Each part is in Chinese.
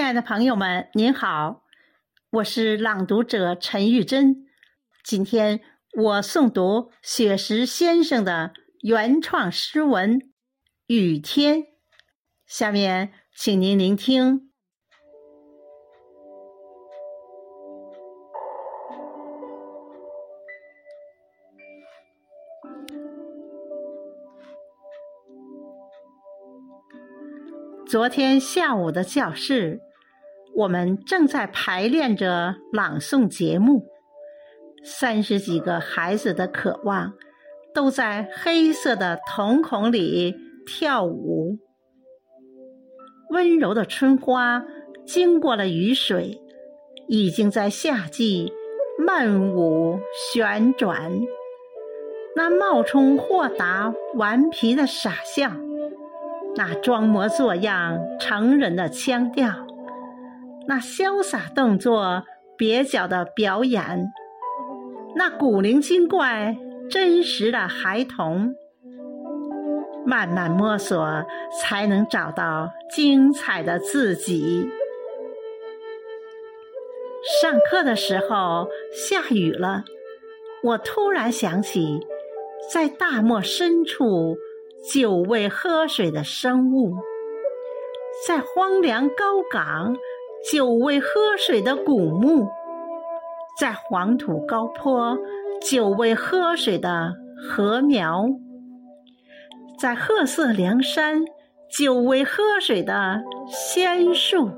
亲爱的朋友们，您好，我是朗读者陈玉珍。今天我诵读雪石先生的原创诗文《雨天》，下面请您聆听。昨天下午的教室，我们正在排练着朗诵节目。三十几个孩子的渴望，都在黑色的瞳孔里跳舞。温柔的春花经过了雨水，已经在夏季漫舞旋转。那冒充豁达顽皮的傻笑。那装模作样成人的腔调，那潇洒动作蹩脚的表演，那古灵精怪真实的孩童，慢慢摸索才能找到精彩的自己。上课的时候下雨了，我突然想起，在大漠深处。久未喝水的生物，在荒凉高岗；久未喝水的古木，在黄土高坡；久未喝水的禾苗，在褐色梁山；久未喝水的仙树。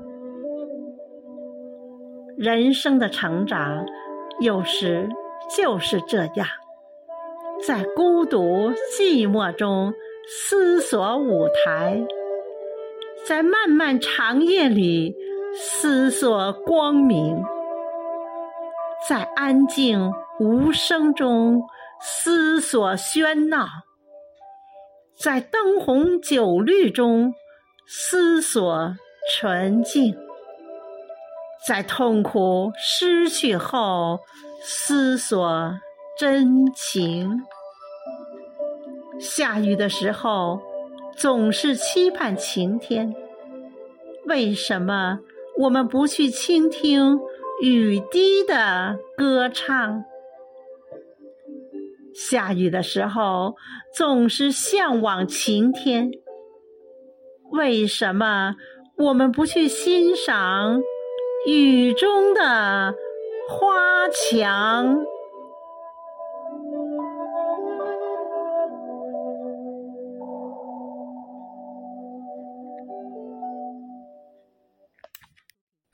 人生的成长，有时就是这样，在孤独寂寞中。思索舞台，在漫漫长夜里思索光明，在安静无声中思索喧闹，在灯红酒绿中思索纯净，在痛苦失去后思索真情。下雨的时候，总是期盼晴天。为什么我们不去倾听雨滴的歌唱？下雨的时候，总是向往晴天。为什么我们不去欣赏雨中的花墙？